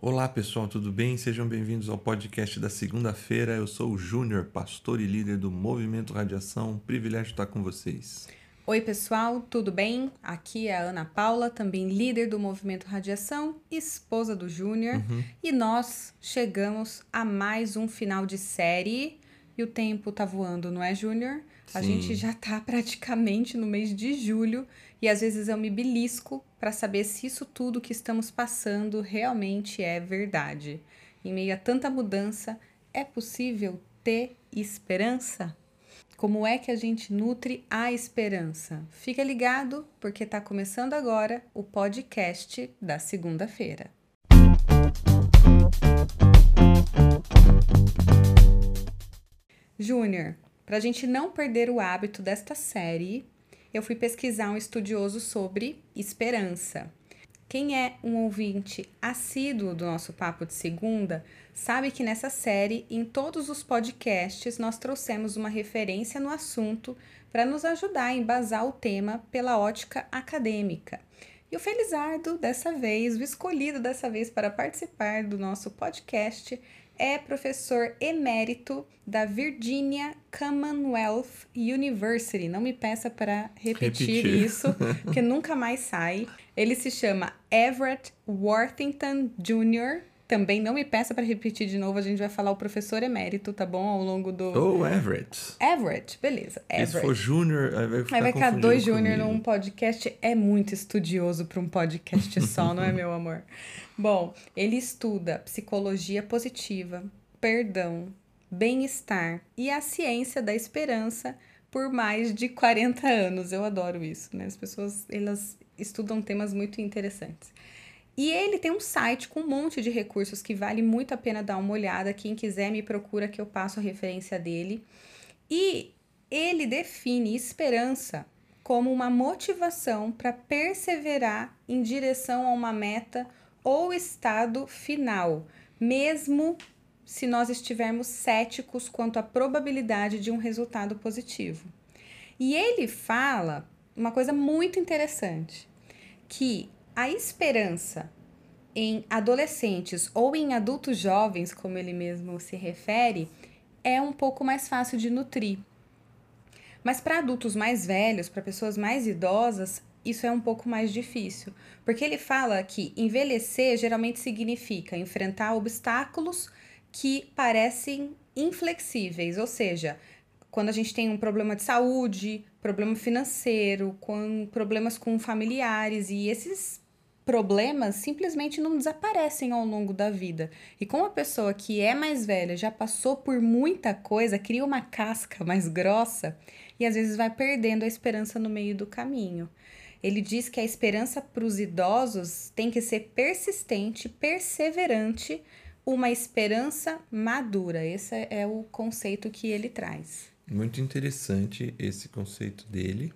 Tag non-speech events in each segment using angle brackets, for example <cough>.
Olá pessoal, tudo bem? Sejam bem-vindos ao podcast da segunda-feira. Eu sou o Júnior, pastor e líder do Movimento Radiação. Um privilégio estar com vocês. Oi, pessoal, tudo bem? Aqui é a Ana Paula, também líder do Movimento Radiação, esposa do Júnior, Uhum. e nós chegamos a mais um final de série. E o tempo tá voando, não é, Júnior? A Sim. gente já tá praticamente no mês de julho e às vezes eu me belisco para saber se isso tudo que estamos passando realmente é verdade. Em meio a tanta mudança, é possível ter esperança? Como é que a gente nutre a esperança? Fica ligado, porque está começando agora o podcast da segunda-feira. Júnior, para a gente não perder o hábito desta série, eu fui pesquisar um estudioso sobre esperança. Quem é um ouvinte assíduo do nosso Papo de Segunda sabe que nessa série, em todos os podcasts, nós trouxemos uma referência no assunto para nos ajudar a embasar o tema pela ótica acadêmica. E o Felizardo, dessa vez, o escolhido dessa vez para participar do nosso podcast, é professor emérito da Virginia Commonwealth University. Não me peça para repetir, Repetir. isso, <laughs> porque nunca mais sai. Ele se chama Everett Worthington Jr. Também não me peça para repetir de novo, a gente vai falar o professor emérito, tá bom? Ao longo do. Ou Everett. Everett, beleza. E se for Everett. Júnior, aí vai ficar Aí vai ficar dois Júnior num podcast. É muito estudioso para um podcast <laughs> só, não é, meu amor? Bom, ele estuda psicologia positiva, perdão, bem-estar e a ciência da esperança por mais de 40 anos. Eu adoro isso, né? As pessoas, elas estudam temas muito interessantes. E ele tem um site com um monte de recursos que vale muito a pena dar uma olhada. Quem quiser me procura que eu passo a referência dele. E ele define esperança como uma motivação para perseverar em direção a uma meta ou estado final, mesmo se nós estivermos céticos quanto à probabilidade de um resultado positivo. E ele fala uma coisa muito interessante, que a esperança em adolescentes ou em adultos jovens, como ele mesmo se refere, é um pouco mais fácil de nutrir. Mas para adultos mais velhos, para pessoas mais idosas, isso é um pouco mais difícil, porque ele fala que envelhecer geralmente significa enfrentar obstáculos que parecem inflexíveis, ou seja, quando a gente tem um problema de saúde, problema financeiro, com problemas com familiares e esses problemas simplesmente não desaparecem ao longo da vida. E como a pessoa que é mais velha já passou por muita coisa, cria uma casca mais grossa e às vezes vai perdendo a esperança no meio do caminho. Ele diz que a esperança para os idosos tem que ser persistente, perseverante, uma esperança madura. Esse é o conceito que ele traz. Muito interessante esse conceito dele.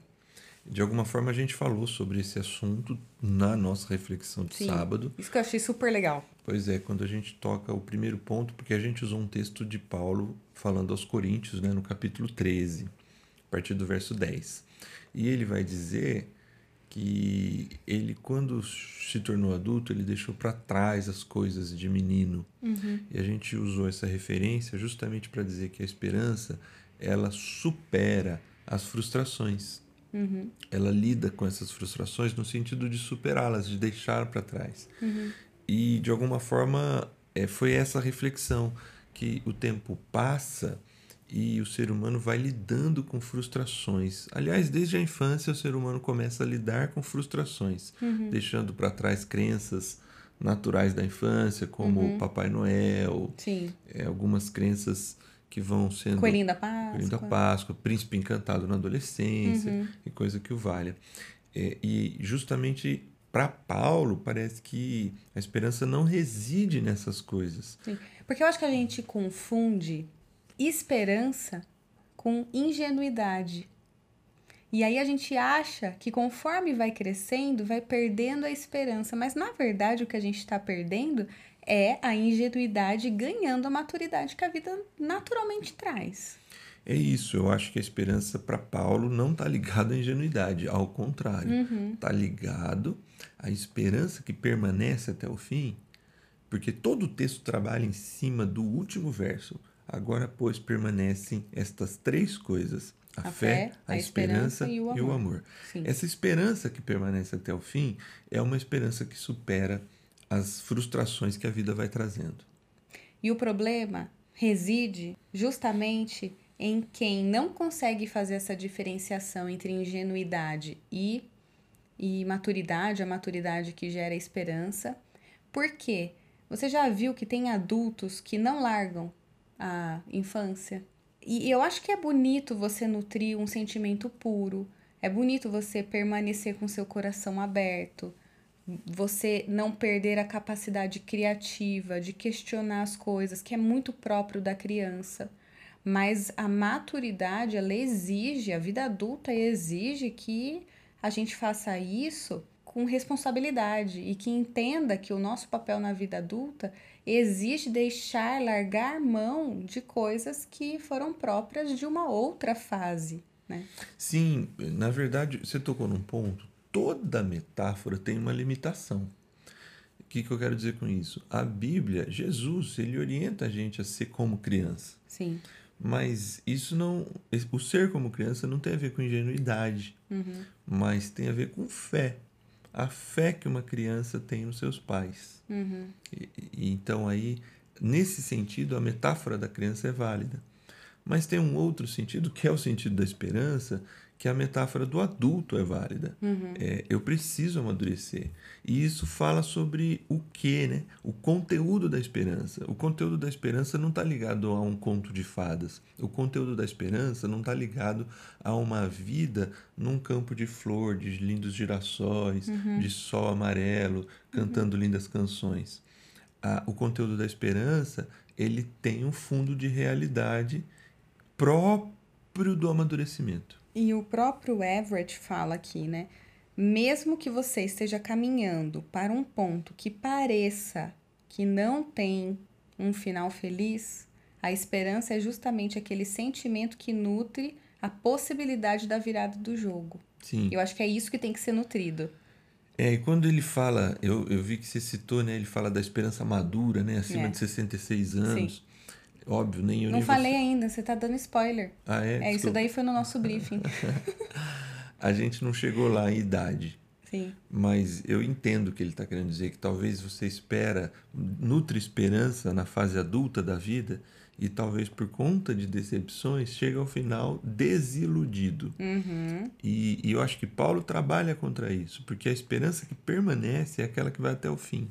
De alguma forma a gente falou sobre esse assunto na nossa reflexão de Sim. sábado. Isso que eu achei super legal. Pois é, quando a gente toca o primeiro ponto, porque a gente usou um texto de Paulo falando aos Coríntios, né, no capítulo 13, a partir do verso 10. E ele vai dizer que ele, quando se tornou adulto, ele deixou para trás as coisas de menino. E a gente usou essa referência justamente para dizer que a esperança, ela supera as frustrações. Ela lida com essas frustrações no sentido de superá-las, de deixar para trás. E de alguma forma é, foi essa reflexão que o tempo passa e o ser humano vai lidando com frustrações. Aliás, desde a infância o ser humano começa a lidar com frustrações, deixando para trás crenças naturais da infância, como o Papai Noel, é, algumas crenças que vão sendo Coelhinho da Páscoa. Coelhinho da Páscoa, Príncipe Encantado na adolescência Uhum. e coisa que o valha. É, e justamente para Paulo parece que a esperança não reside nessas coisas. Sim. Porque eu acho que a gente confunde esperança com ingenuidade. E aí a gente acha que conforme vai crescendo, vai perdendo a esperança. Mas na verdade o que a gente está perdendo é a ingenuidade ganhando a maturidade que a vida naturalmente traz. É isso, eu acho que a esperança para Paulo não está ligada à ingenuidade, ao contrário, está ligado à esperança que permanece até o fim porque todo o texto trabalha em cima do último verso. Agora, pois, permanecem estas três coisas: a, a fé, fé, a, a esperança, esperança, e o amor. E o amor. Essa esperança que permanece até o fim é uma esperança que supera as frustrações que a vida vai trazendo. E o problema reside justamente em quem não consegue fazer essa diferenciação entre ingenuidade e, e maturidade, a maturidade que gera esperança. Por quê? Você já viu que tem adultos que não largam a infância? E eu acho que é bonito você nutrir um sentimento puro, é bonito você permanecer com seu coração aberto, você não perder a capacidade criativa de questionar as coisas, que é muito próprio da criança. Mas a maturidade, ela exige, a vida adulta exige que a gente faça isso com responsabilidade e que entenda que o nosso papel na vida adulta exige deixar, largar mão de coisas que foram próprias de uma outra fase. Né? Sim, na verdade, você tocou num ponto. Toda metáfora tem uma limitação. O que, que eu quero dizer com isso? A Bíblia, Jesus, ele orienta a gente a ser como criança. Sim. Mas isso não. O ser como criança não tem a ver com ingenuidade, uhum. mas tem a ver com fé. A fé que uma criança tem nos seus pais. Uhum. E, e, então, aí, nesse sentido, a metáfora da criança é válida. Mas tem um outro sentido, que é o sentido da esperança, que a metáfora do adulto é válida. Uhum. É, eu preciso amadurecer. E isso fala sobre o que, né? O conteúdo da esperança. O conteúdo da esperança não está ligado a um conto de fadas. O conteúdo da esperança não está ligado a uma vida num campo de flor, de lindos girassóis, uhum. de sol amarelo, cantando uhum. lindas canções. Ah, o conteúdo da esperança ele tem um fundo de realidade próprio do amadurecimento. E o próprio Everett fala aqui, né? Mesmo que você esteja caminhando para um ponto que pareça que não tem um final feliz, a esperança é justamente aquele sentimento que nutre a possibilidade da virada do jogo. Sim. Eu acho que é isso que tem que ser nutrido. É, e quando ele fala, eu, eu vi que você citou, né? Ele fala da esperança madura, né? Acima é. de 66 anos. Sim. Óbvio, nem eu Não nem falei você. ainda, você tá dando spoiler. Ah, é? É, isso daí foi no nosso briefing. <laughs> a gente não chegou lá em idade. Sim. Mas eu entendo o que ele está querendo dizer, que talvez você espera, nutre esperança na fase adulta da vida e talvez por conta de decepções chega ao final desiludido. Uhum. E, e eu acho que Paulo trabalha contra isso, porque a esperança que permanece é aquela que vai até o fim.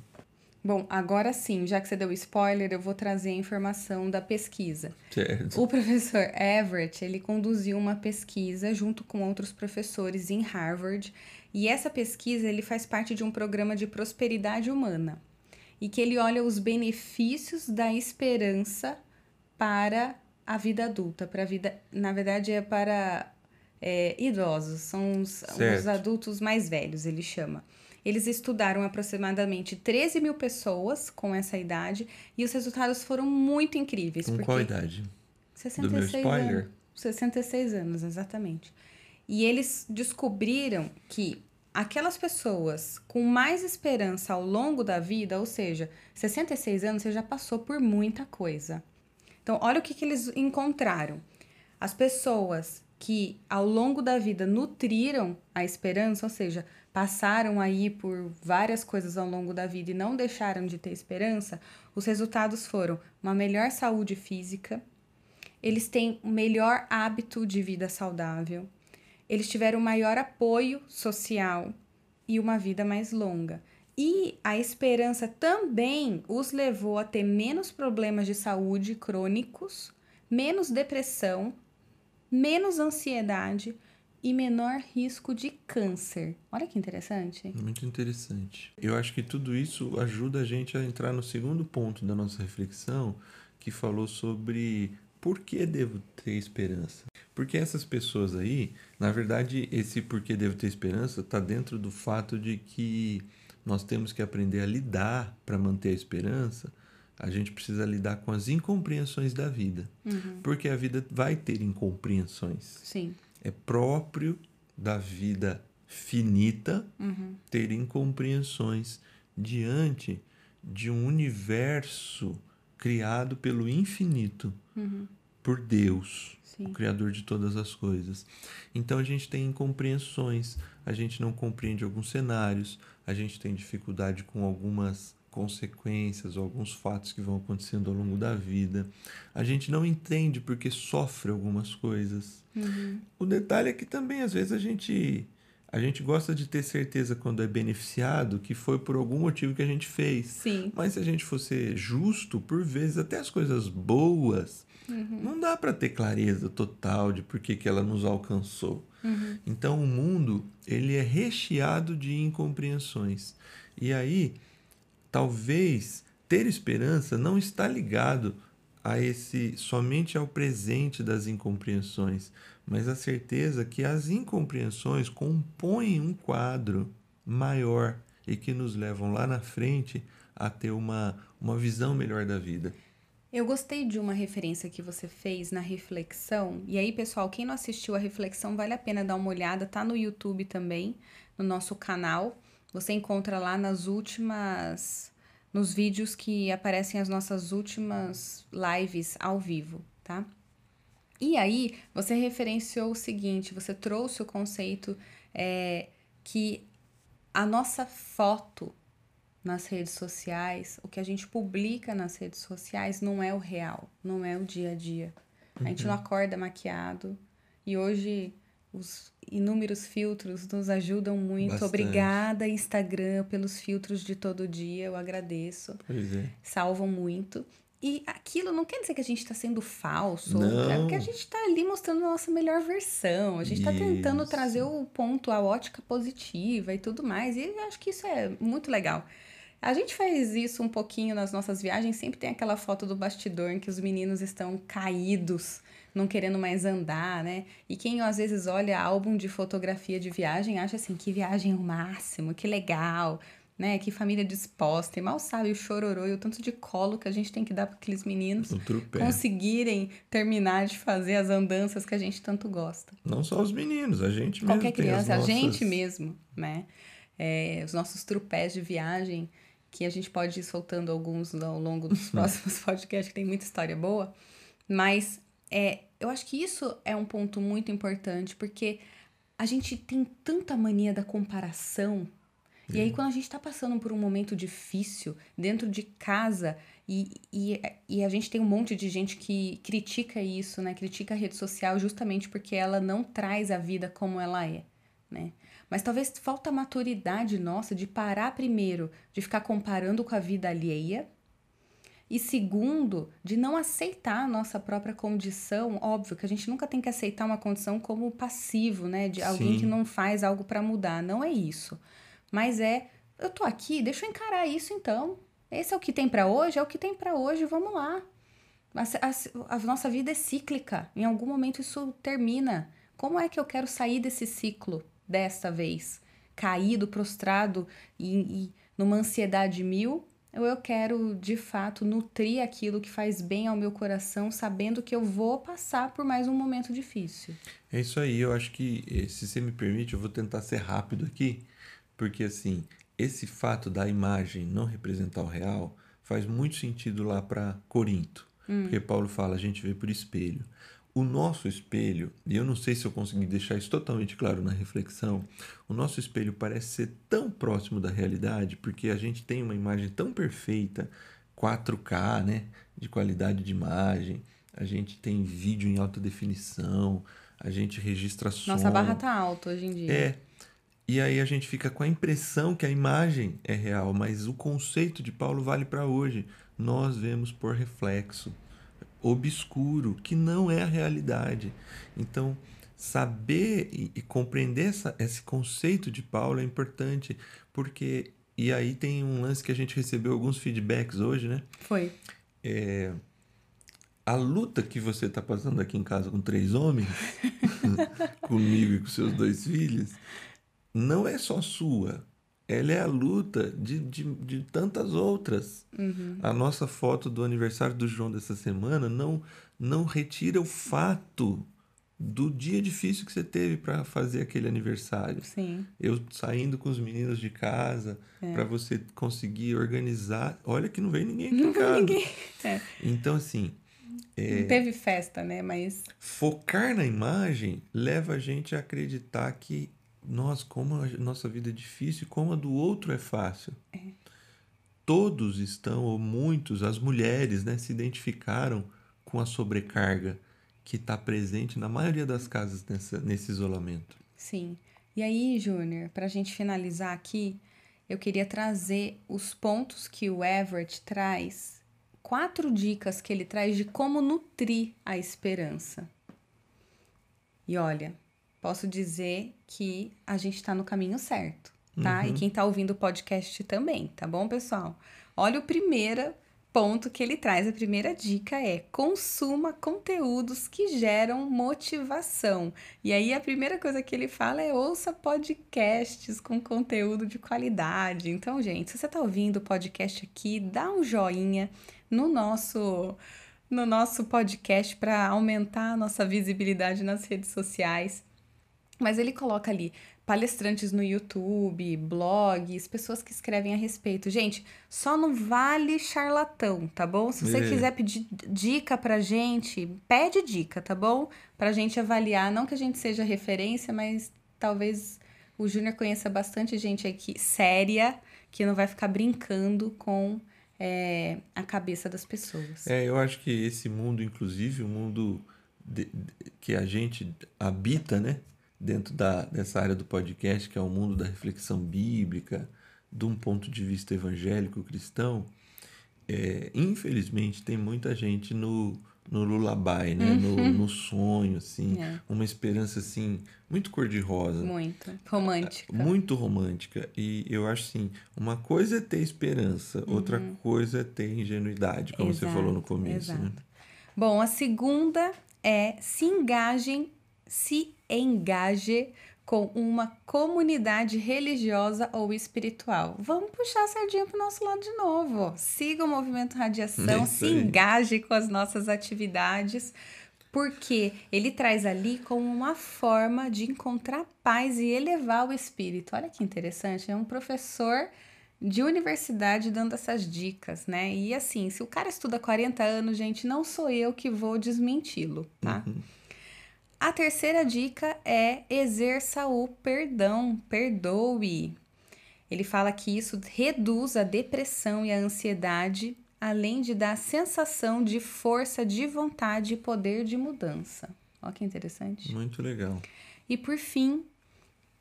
Bom, agora sim, já que você deu spoiler, eu vou trazer a informação da pesquisa. Certo. O professor Everett, ele conduziu uma pesquisa junto com outros professores em Harvard, e essa pesquisa ele faz parte de um programa de prosperidade humana, e que ele olha os benefícios da esperança para a vida adulta, para a vida, na verdade é para é, idosos, são os, os adultos mais velhos, ele chama. Eles estudaram aproximadamente 13 mil pessoas com essa idade e os resultados foram muito incríveis. Com qual idade? 66 Do meu spoiler? anos. 66 anos, exatamente. E eles descobriram que aquelas pessoas com mais esperança ao longo da vida, ou seja, 66 anos, você já passou por muita coisa. Então, olha o que, que eles encontraram. As pessoas que ao longo da vida nutriram a esperança, ou seja, passaram aí por várias coisas ao longo da vida e não deixaram de ter esperança, os resultados foram uma melhor saúde física, eles têm um melhor hábito de vida saudável, eles tiveram maior apoio social e uma vida mais longa. E a esperança também os levou a ter menos problemas de saúde crônicos, menos depressão, menos ansiedade, e menor risco de câncer. Olha que interessante. Muito interessante. Eu acho que tudo isso ajuda a gente a entrar no segundo ponto da nossa reflexão, que falou sobre por que devo ter esperança. Porque essas pessoas aí, na verdade, esse por que devo ter esperança está dentro do fato de que nós temos que aprender a lidar para manter a esperança. A gente precisa lidar com as incompreensões da vida. Uhum. Porque a vida vai ter incompreensões. Sim é próprio da vida finita uhum. ter incompreensões diante de um universo criado pelo infinito, uhum. por Deus, Sim. o Criador de todas as coisas. Então a gente tem incompreensões, a gente não compreende alguns cenários, a gente tem dificuldade com algumas consequências ou alguns fatos que vão acontecendo ao longo da vida. A gente não entende porque sofre algumas coisas. Uhum. O detalhe é que também às vezes a gente a gente gosta de ter certeza quando é beneficiado que foi por algum motivo que a gente fez. Sim. Mas se a gente fosse justo, por vezes até as coisas boas, uhum. não dá para ter clareza total de por que, que ela nos alcançou. Uhum. Então o mundo ele é recheado de incompreensões. E aí talvez ter esperança não está ligado a esse somente ao presente das incompreensões, mas a certeza que as incompreensões compõem um quadro maior e que nos levam lá na frente a ter uma, uma visão melhor da vida. Eu gostei de uma referência que você fez na reflexão. E aí, pessoal, quem não assistiu a reflexão, vale a pena dar uma olhada. Tá no YouTube também, no nosso canal. Você encontra lá nas últimas. nos vídeos que aparecem as nossas últimas lives ao vivo, tá? E aí, você referenciou o seguinte: você trouxe o conceito é, que a nossa foto nas redes sociais, o que a gente publica nas redes sociais não é o real, não é o dia a dia. A gente não uhum. acorda maquiado. E hoje os inúmeros filtros nos ajudam muito. Bastante. Obrigada, Instagram, pelos filtros de todo dia. Eu agradeço. Pois é. Salvam muito. E aquilo não quer dizer que a gente está sendo falso, não. é porque a gente está ali mostrando a nossa melhor versão, a gente está tentando trazer o ponto, a ótica positiva e tudo mais, e eu acho que isso é muito legal. A gente faz isso um pouquinho nas nossas viagens, sempre tem aquela foto do bastidor em que os meninos estão caídos, não querendo mais andar, né? E quem às vezes olha álbum de fotografia de viagem acha assim, que viagem é o máximo, que legal né? Que família disposta. E mal sabe o chororô e o tanto de colo que a gente tem que dar para aqueles meninos conseguirem terminar de fazer as andanças que a gente tanto gosta. Não só os meninos, a gente mesmo. Qualquer criança, nossas... a gente mesmo, né? É, os nossos trupés de viagem, que a gente pode ir soltando alguns ao longo dos próximos <laughs> podcasts, que tem muita história boa. Mas é, eu acho que isso é um ponto muito importante, porque a gente tem tanta mania da comparação e aí, quando a gente está passando por um momento difícil dentro de casa e, e, e a gente tem um monte de gente que critica isso, né? Critica a rede social justamente porque ela não traz a vida como ela é, né? Mas talvez falta maturidade nossa de parar primeiro de ficar comparando com a vida alheia e segundo, de não aceitar a nossa própria condição. Óbvio que a gente nunca tem que aceitar uma condição como passivo, né? De alguém Sim. que não faz algo para mudar. Não é isso. Mas é, eu tô aqui, deixa eu encarar isso então. Esse é o que tem para hoje, é o que tem para hoje, vamos lá. A, a, a, nossa vida é cíclica, em algum momento isso termina. Como é que eu quero sair desse ciclo desta vez? Caído, prostrado e, e numa ansiedade mil? Ou eu quero de fato nutrir aquilo que faz bem ao meu coração, sabendo que eu vou passar por mais um momento difícil? É isso aí, eu acho que, eh, se você me permite, eu vou tentar ser rápido aqui porque assim, esse fato da imagem não representar o real faz muito sentido lá para Corinto. Hum. Porque Paulo fala, a gente vê por espelho. O nosso espelho, e eu não sei se eu consegui deixar isso totalmente claro na reflexão, o nosso espelho parece ser tão próximo da realidade porque a gente tem uma imagem tão perfeita, 4K, né, de qualidade de imagem, a gente tem vídeo em alta definição, a gente registra som. Nossa barra tá alta hoje em dia. É, e aí a gente fica com a impressão que a imagem é real, mas o conceito de Paulo vale para hoje. Nós vemos por reflexo obscuro, que não é a realidade. Então, saber e, e compreender essa, esse conceito de Paulo é importante, porque. E aí tem um lance que a gente recebeu alguns feedbacks hoje, né? Foi. É, a luta que você está passando aqui em casa com três homens, <laughs> comigo e com seus dois filhos, não é só sua. Ela é a luta de, de, de tantas outras. Uhum. A nossa foto do aniversário do João dessa semana não, não retira o fato do dia difícil que você teve para fazer aquele aniversário. Sim. Eu saindo com os meninos de casa é. para você conseguir organizar. Olha que não veio ninguém <laughs> aqui não casa. Ninguém. É. Então assim, é, não teve festa, né? Mas focar na imagem leva a gente a acreditar que nós como a nossa vida é difícil, como a do outro é fácil. É. Todos estão ou muitos, as mulheres, né, se identificaram com a sobrecarga que está presente na maioria das casas nessa, nesse isolamento. Sim. E aí, Júnior, para a gente finalizar aqui, eu queria trazer os pontos que o Everett traz, quatro dicas que ele traz de como nutrir a esperança. E olha, posso dizer que a gente está no caminho certo, tá? Uhum. E quem está ouvindo o podcast também, tá bom, pessoal? Olha o primeiro ponto que ele traz, a primeira dica é consuma conteúdos que geram motivação. E aí a primeira coisa que ele fala é ouça podcasts com conteúdo de qualidade. Então, gente, se você está ouvindo o podcast aqui, dá um joinha no nosso no nosso podcast para aumentar a nossa visibilidade nas redes sociais. Mas ele coloca ali palestrantes no YouTube, blogs, pessoas que escrevem a respeito. Gente, só não vale charlatão, tá bom? Se você é. quiser pedir dica pra gente, pede dica, tá bom? Pra gente avaliar, não que a gente seja referência, mas talvez o Júnior conheça bastante gente aqui séria, que não vai ficar brincando com é, a cabeça das pessoas. É, eu acho que esse mundo, inclusive, o mundo de, de, que a gente habita, né? Dentro da, dessa área do podcast, que é o mundo da reflexão bíblica, de um ponto de vista evangélico cristão, é, infelizmente tem muita gente no, no lullaby, né? Uhum. No, no sonho, assim. É. Uma esperança, assim, muito cor-de-rosa. Muito. Romântica. Muito romântica. E eu acho, assim, uma coisa é ter esperança, uhum. outra coisa é ter ingenuidade, como exato, você falou no começo. Né? Bom, a segunda é se engajem se engaje com uma comunidade religiosa ou espiritual. Vamos puxar a sardinha para o nosso lado de novo. Siga o movimento Radiação, se engaje com as nossas atividades, porque ele traz ali como uma forma de encontrar paz e elevar o espírito. Olha que interessante, é um professor de universidade dando essas dicas, né? E assim, se o cara estuda 40 anos, gente, não sou eu que vou desmenti-lo, tá? Uhum. A terceira dica é exerça o perdão, perdoe. Ele fala que isso reduz a depressão e a ansiedade, além de dar a sensação de força de vontade e poder de mudança. Olha que interessante. Muito legal. E por fim,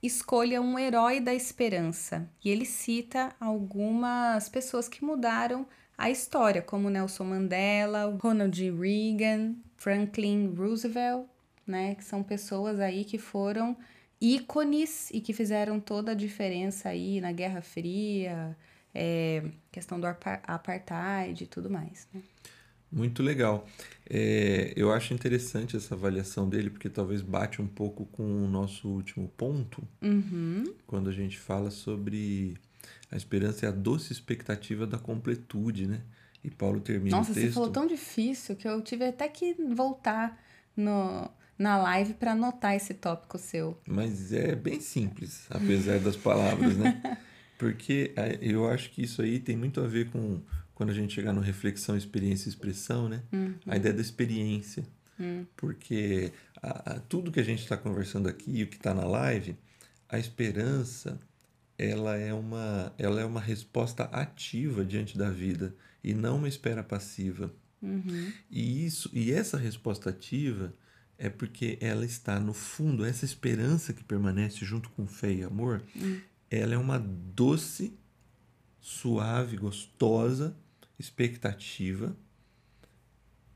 escolha um herói da esperança. E ele cita algumas pessoas que mudaram a história, como Nelson Mandela, Ronald Reagan, Franklin Roosevelt né? Que são pessoas aí que foram ícones e que fizeram toda a diferença aí na Guerra Fria, é, questão do apartheid e tudo mais, né? Muito legal. É, eu acho interessante essa avaliação dele, porque talvez bate um pouco com o nosso último ponto, uhum. quando a gente fala sobre a esperança e a doce expectativa da completude, né? E Paulo termina Nossa, o texto... você falou tão difícil que eu tive até que voltar no, na live para anotar esse tópico seu. Mas é bem simples, apesar das palavras, né? <laughs> Porque é, eu acho que isso aí tem muito a ver com quando a gente chegar no reflexão, experiência e expressão, né? Uhum. A ideia da experiência. Uhum. Porque a, a, tudo que a gente está conversando aqui o que está na live, a esperança ela é, uma, ela é uma resposta ativa diante da vida e não uma espera passiva. Uhum. E isso e essa resposta ativa é porque ela está no fundo, essa esperança que permanece junto com fé e amor, hum. ela é uma doce, suave, gostosa expectativa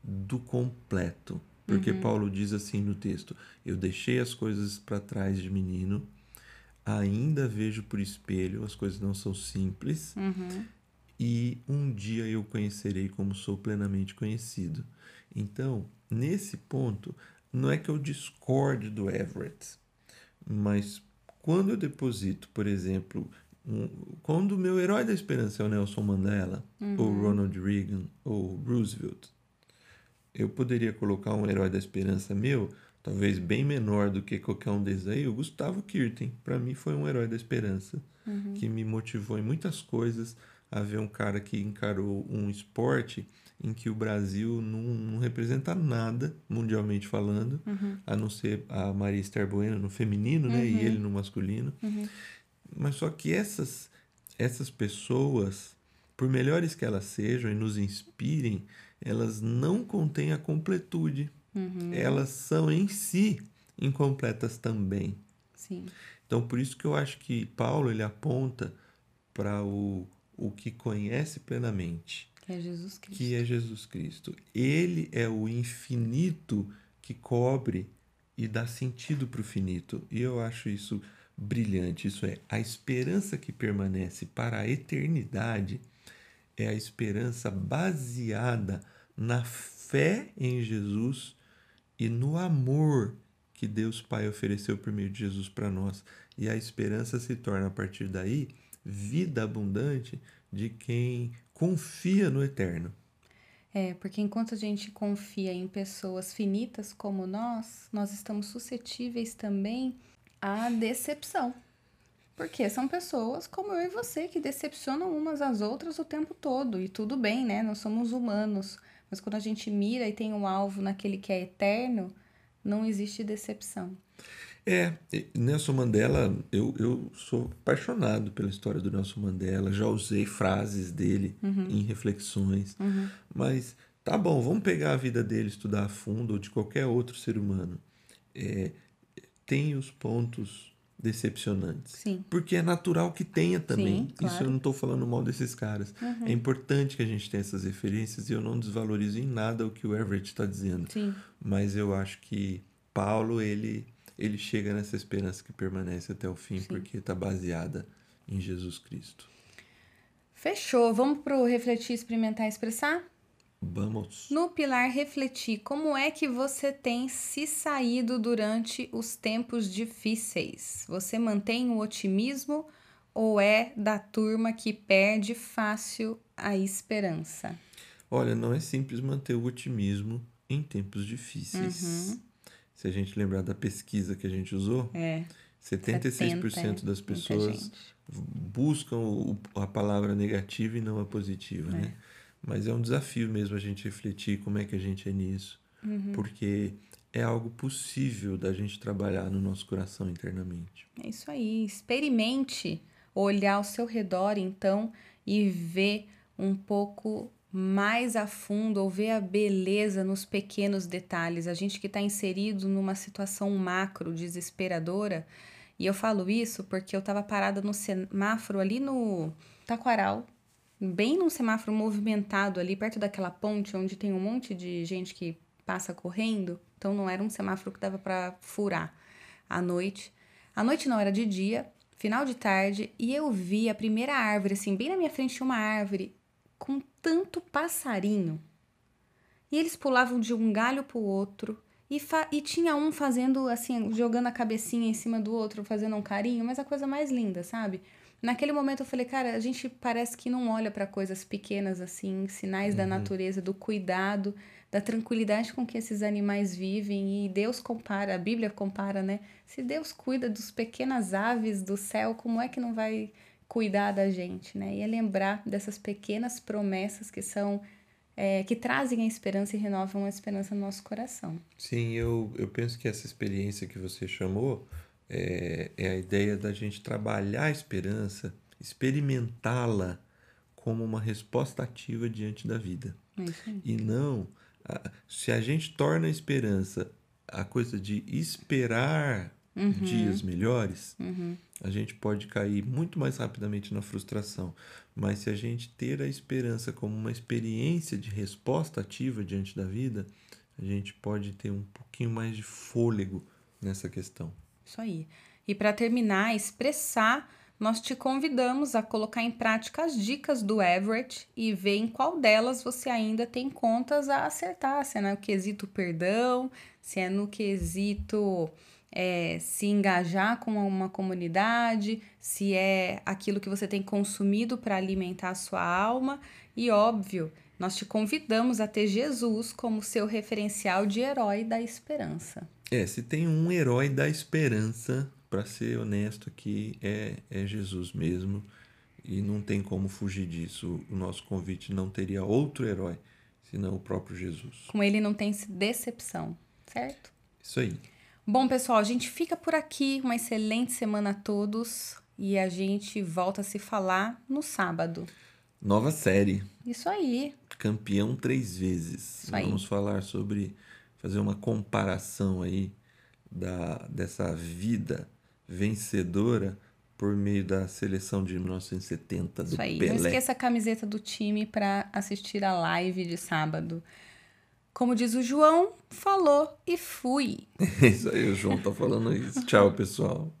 do completo. Porque uhum. Paulo diz assim no texto: Eu deixei as coisas para trás de menino, ainda vejo por espelho, as coisas não são simples, uhum. e um dia eu conhecerei como sou plenamente conhecido. Então, nesse ponto, não é que eu discorde do Everett, mas quando eu deposito, por exemplo, um, quando o meu herói da esperança é o Nelson Mandela, uhum. ou Ronald Reagan, ou Roosevelt, eu poderia colocar um herói da esperança meu talvez bem menor do que qualquer um desses aí, o Gustavo Kirten. Para mim foi um herói da esperança, Uhum. que me motivou em muitas coisas a ver um cara que encarou um esporte em que o Brasil não, não representa nada, mundialmente falando, Uhum. a não ser a Maria Esther Bueno no feminino, né? E ele no masculino. Uhum. Mas só que essas, essas pessoas, por melhores que elas sejam e nos inspirem, elas não contêm a completude. Uhum. Elas são em si incompletas também. Sim. Então, por isso que eu acho que Paulo ele aponta para o, o que conhece plenamente, Que é Jesus Cristo. que é Jesus Cristo. Ele é o infinito que cobre e dá sentido para o finito. E eu acho isso brilhante. Isso é, a esperança que permanece para a eternidade é a esperança baseada na fé em Jesus e no amor que Deus Pai ofereceu por meio de Jesus para nós. E a esperança se torna, a partir daí, vida abundante de quem confia no eterno. É, porque enquanto a gente confia em pessoas finitas como nós, nós estamos suscetíveis também à decepção. Porque são pessoas como eu e você que decepcionam umas às outras o tempo todo. E tudo bem, né? Nós somos humanos. Mas quando a gente mira e tem um alvo naquele que é eterno, não existe decepção. É, Nelson Mandela, eu, eu sou apaixonado pela história do Nelson Mandela, já usei frases dele em reflexões, mas tá bom, vamos pegar a vida dele, estudar a fundo, ou de qualquer outro ser humano. É, tem os pontos decepcionantes. Sim. Porque é natural que tenha também. Sim, claro. Isso eu não estou falando mal desses caras. É importante que a gente tenha essas referências e eu não desvalorizo em nada o que o Everett está dizendo. Sim. Mas eu acho que Paulo, ele, ele chega nessa esperança que permanece até o fim, porque está baseada em Jesus Cristo. Fechou. Vamos pro refletir, experimentar, expressar? Vamos. No pilar refletir, como é que você tem se saído durante os tempos difíceis? Você mantém o otimismo ou é da turma que perde fácil a esperança? Olha, não é simples manter o otimismo em tempos difíceis. Se a gente lembrar da pesquisa que a gente usou, É. 76% 70, das pessoas buscam o- a palavra negativa e não a positiva, né? Mas é um desafio mesmo a gente refletir como é que a gente é nisso, Uhum. porque é algo possível da gente trabalhar no nosso coração internamente. É isso aí. Experimente olhar ao seu redor, então, e ver um pouco mais a fundo, ou ver a beleza nos pequenos detalhes. A gente que está inserido numa situação macro desesperadora, e eu falo isso porque eu estava parada no semáforo ali no Taquaral, bem num semáforo movimentado ali, perto daquela ponte onde tem um monte de gente que passa correndo. Então não era um semáforo que dava para furar à noite. À noite não era de dia, final de tarde, e eu vi a primeira árvore, assim, bem na minha frente tinha uma árvore com tanto passarinho. E eles pulavam de um galho pro outro. E, e tinha um fazendo, assim, jogando a cabecinha em cima do outro, fazendo um carinho, mas a coisa mais linda, sabe? Naquele momento eu falei, cara, a gente parece que não olha para coisas pequenas assim, sinais da natureza, do cuidado, da tranquilidade com que esses animais vivem. E Deus compara, a Bíblia compara, né? Se Deus cuida dos pequenas aves do céu, como é que não vai cuidar da gente, né? E é lembrar dessas pequenas promessas que são, é, que trazem a esperança e renovam a esperança no nosso coração. Sim, eu, eu penso que essa experiência que você chamou é, é a ideia da gente trabalhar a esperança, experimentá-la como uma resposta ativa diante da vida. É. E não, a- se a gente torna a esperança a coisa de esperar dias melhores, a gente pode cair muito mais rapidamente na frustração. Mas se a gente ter a esperança como uma experiência de resposta ativa diante da vida, a gente pode ter um pouquinho mais de fôlego nessa questão. Isso aí. E para terminar, expressar, nós te convidamos a colocar em prática as dicas do Everett e ver em qual delas você ainda tem contas a acertar. Se é no quesito perdão, se é no quesito é, se engajar com uma comunidade, se é aquilo que você tem consumido para alimentar a sua alma. E óbvio, nós te convidamos a ter Jesus como seu referencial de herói da esperança. É, se tem um herói da esperança, para ser honesto aqui, é, é Jesus mesmo. E não tem como fugir disso. O nosso convite não teria outro herói senão o próprio Jesus. Com ele não tem decepção, certo? Isso aí. Bom, pessoal, a gente fica por aqui. Uma excelente semana a todos. E a gente volta a se falar no sábado. Nova série. Isso aí. Campeão três vezes. Isso aí. Vamos falar sobre. fazer uma comparação aí da, dessa vida vencedora por meio da seleção de 1970 do Isso aí. Pelé. Não esqueça a camiseta do time para assistir a live de sábado. Como diz o João, falou e fui. <laughs> Isso aí, o João tá falando isso. Tchau, pessoal.